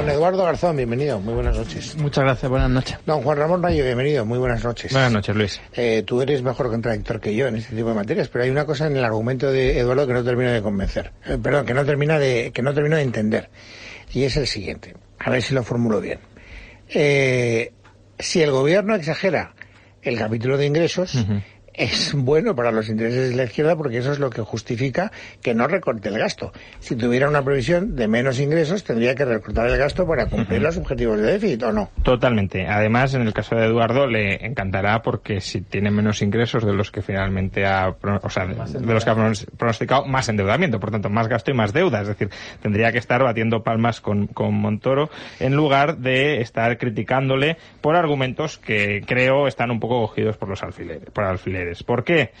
Don Eduardo Garzón, bienvenido, muy buenas noches. Muchas gracias, buenas noches. Don Juan Ramón Rayo, bienvenido, muy buenas noches. Buenas noches, Luis. Eh, tú eres mejor contradictor que yo en este tipo de materias, pero hay una cosa en el argumento de Eduardo que no termino de convencer. Eh, perdón, que no termina de, que no termino de entender. Y es el siguiente. A ver si lo formulo bien. Eh, si el gobierno exagera el capítulo de ingresos, es bueno para los intereses de la izquierda porque eso es lo que justifica que no recorte el gasto. Si tuviera una previsión de menos ingresos, tendría que recortar el gasto para cumplir los objetivos de déficit, ¿o no? Totalmente. Además, en el caso de Eduardo, le encantará porque si tiene menos ingresos de los que finalmente ha, o sea, de los que ha pronosticado, más endeudamiento, por tanto, más gasto y más deuda. Es decir, tendría que estar batiendo palmas con, con Montoro en lugar de estar criticándole por argumentos que creo están un poco cogidos por los alfileres, por alfileres. ¿Por qué?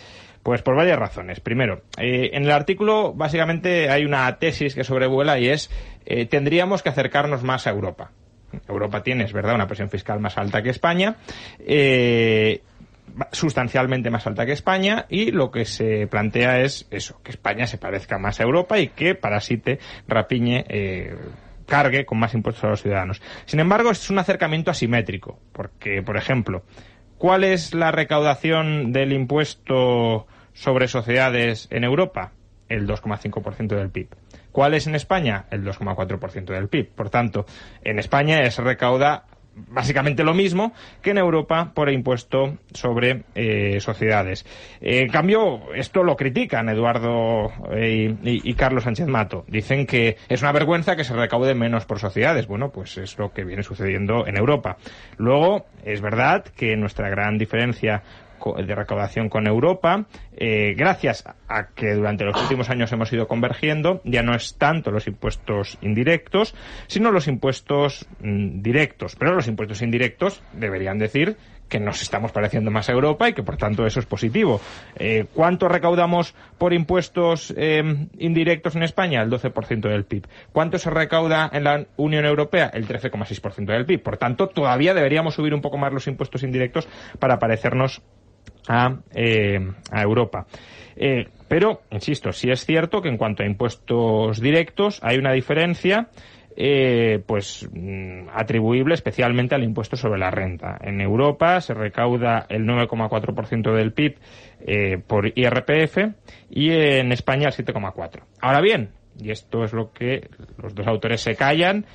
Pues por varias razones. Primero, eh, en el artículo básicamente hay una tesis que sobrevuela y es eh, tendríamos que acercarnos más a Europa. Europa tiene, es verdad, una presión fiscal más alta que España, eh, sustancialmente más alta que España y lo que se plantea es eso, que España se parezca más a Europa y que parasite, rapiñe, cargue con más impuestos a los ciudadanos. Sin embargo, es un acercamiento asimétrico, porque, por ejemplo, ¿Cuál es la recaudación del impuesto sobre sociedades en Europa? El 2,5% del PIB. ¿Cuál es en España? El 2,4% del PIB. Por tanto, en España se recauda básicamente lo mismo que en Europa por impuesto sobre eh, sociedades. en cambio, esto lo critican Eduardo eh, y, Carlos Sánchez Mato. Dicen que es una vergüenza que se recaude menos por sociedades. Bueno, pues es lo que viene sucediendo en Europa. Luego, es verdad que nuestra gran diferencia de recaudación con Europa, eh, gracias a que durante los últimos años hemos ido convergiendo, ya no es tanto los impuestos indirectos, sino los impuestos mm, directos. Pero los impuestos indirectos deberían decir que nos estamos pareciendo más a Europa y que por tanto eso es positivo. Eh, ¿Cuánto recaudamos por impuestos eh, indirectos en España? El 12% del PIB. ¿Cuánto se recauda en la Unión Europea? El 13,6% del PIB. Por tanto, todavía deberíamos subir un poco más los impuestos indirectos para parecernos a, eh, a Europa. Eh, pero, insisto, sí es cierto que en cuanto a impuestos directos hay una diferencia eh, pues mm, atribuible especialmente al impuesto sobre la renta. En Europa se recauda el 9,4% del PIB por IRPF y en España el 7,4%. Ahora bien, y esto es lo que los dos autores se callan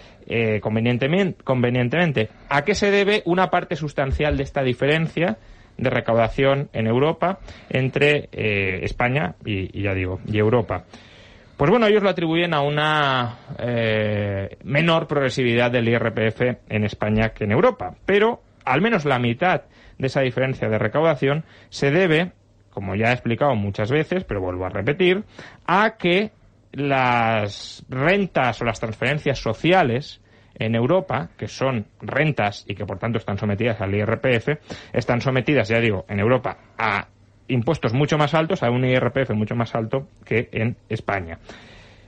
convenientemente, ¿a qué se debe una parte sustancial de esta diferencia? De recaudación en Europa entre eh, España y, ya digo, y Europa. Pues bueno, ellos lo atribuyen a una eh, menor progresividad del IRPF en España que en Europa, pero al menos la mitad de esa diferencia de recaudación se debe, como ya he explicado muchas veces, pero vuelvo a repetir, a que las rentas o las transferencias sociales en Europa, que son rentas y que por tanto están sometidas al IRPF, están sometidas, ya digo, en Europa a impuestos mucho más altos, a un IRPF mucho más alto que en España.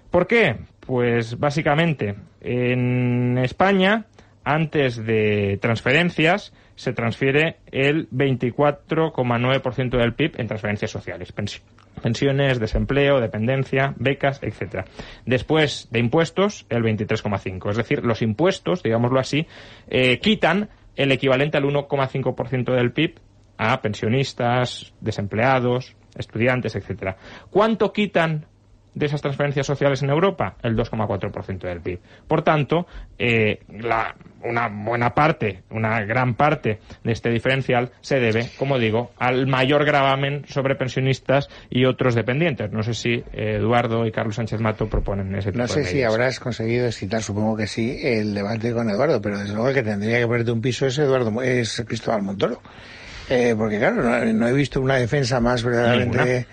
¿Por qué? Pues básicamente en España, antes de transferencias, se transfiere el 24,9% del PIB en transferencias sociales, pensiones, desempleo, dependencia, becas, etcétera. Después de impuestos, el 23,5. Es decir, los impuestos, digámoslo así, eh, quitan el equivalente al 1,5% del PIB a pensionistas, desempleados, estudiantes, etcétera. ¿Cuánto quitan de esas transferencias sociales en Europa? El 2,4% del PIB. Por tanto, eh, una buena parte, una gran parte de este diferencial se debe, como digo, al mayor gravamen sobre pensionistas y otros dependientes. No sé si eh, Eduardo y Carlos Sánchez Mato proponen ese tipo No sé si habrás conseguido excitar, supongo que sí, el debate con Eduardo, pero desde luego el que tendría que ponerte un piso es Eduardo, es Cristóbal Montoro. Eh, porque claro, no, he visto una defensa más verdaderamente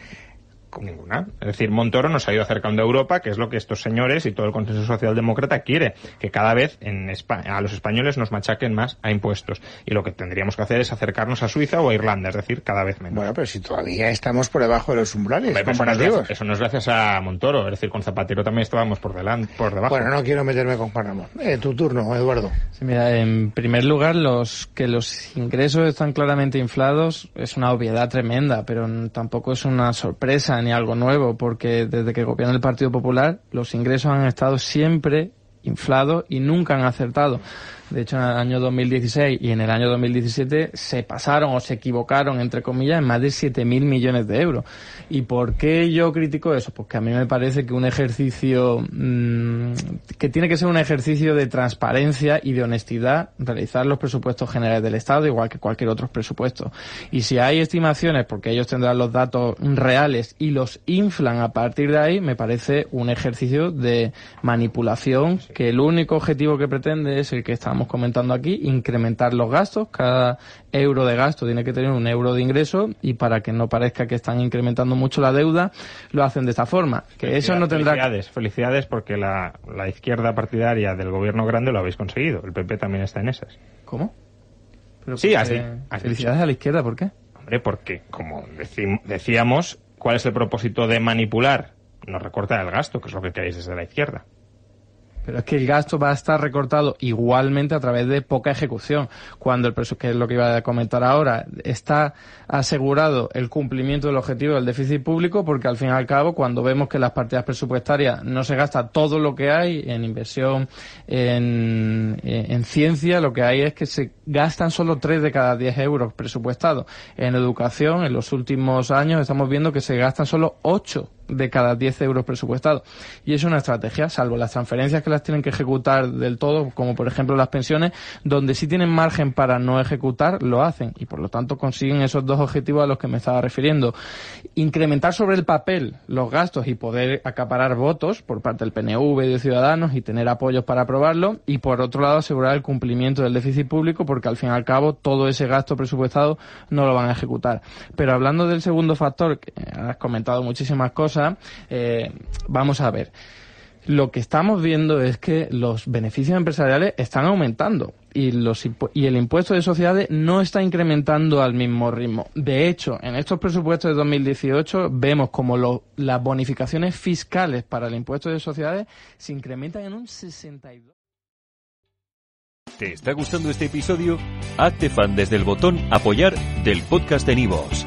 ninguna. Es decir, Montoro nos ha ido acercando a Europa, que es lo que estos señores y todo el consenso socialdemócrata quiere, que cada vez en España, a los españoles nos machaquen más a impuestos. Y lo que tendríamos que hacer es acercarnos a Suiza o a Irlanda, es decir, cada vez menos. Bueno, pero si todavía estamos por debajo de los umbrales eso, no es gracias a Montoro, es decir, con Zapatero también estábamos por delante, por debajo. Bueno, no quiero meterme con Juan Ramón. Eh, tu turno, Eduardo. Sí, mira, en primer lugar, los que los ingresos están claramente inflados es una obviedad tremenda, pero tampoco es una sorpresa ni algo nuevo, porque desde que gobierna el Partido Popular, los ingresos han estado siempre inflados y nunca han acertado. De hecho, en el año 2016 y en el año 2017 se pasaron o se equivocaron, entre comillas, en más de 7.000 millones de euros. ¿Y por qué yo critico eso? Porque a mí me parece que un ejercicio, mmm, que tiene que ser un ejercicio de transparencia y de honestidad, realizar los presupuestos generales del Estado, igual que cualquier otro presupuesto. Y si hay estimaciones, porque ellos tendrán los datos reales y los inflan a partir de ahí, me parece un ejercicio de manipulación que el único objetivo que pretende es el que estamos comentando aquí, incrementar los gastos. Cada euro de gasto tiene que tener un euro de ingreso y para que no parezca que están incrementando mucho la deuda, lo hacen de esta forma. Que eso no tendrá. Felicidades, felicidades porque la, la izquierda partidaria del gobierno grande lo habéis conseguido. El PP también está en esas. ¿Cómo? Pero sí, así. Felicidades a la izquierda, ¿por qué? Hombre, porque, como decíamos, ¿cuál es el propósito de manipular? No recortar el gasto, que es lo que queréis desde la izquierda. Pero es que el gasto va a estar recortado igualmente a través de poca ejecución. Cuando el presupuesto, que es lo que iba a comentar ahora, está asegurado el cumplimiento del objetivo del déficit público, porque al fin y al cabo, cuando vemos que las partidas presupuestarias no se gasta todo lo que hay en inversión, en, en ciencia, lo que hay es que se gastan solo 3 de cada 10 euros presupuestados. En educación, en los últimos años, estamos viendo que se gastan solo 8 de cada 10 euros presupuestados. Y es una estrategia, salvo las transferencias que las tienen que ejecutar del todo, como por ejemplo las pensiones, donde sí tienen margen para no ejecutar, lo hacen. Y por lo tanto consiguen esos dos objetivos a los que me estaba refiriendo. Incrementar sobre el papel los gastos y poder acaparar votos por parte del PNV y de Ciudadanos y tener apoyos para aprobarlo. Y por otro lado asegurar el cumplimiento del déficit público porque al fin y al cabo todo ese gasto presupuestado no lo van a ejecutar. Pero hablando del segundo factor, que has comentado muchísimas cosas, eh, vamos a ver. Lo que estamos viendo es que los beneficios empresariales están aumentando y, el impuesto de sociedades no está incrementando al mismo ritmo. De hecho, en estos presupuestos de 2018 vemos como las bonificaciones fiscales para el impuesto de sociedades se incrementan en un 62. ¿Te está gustando este episodio? Hazte desde el botón apoyar del podcast de Nivos.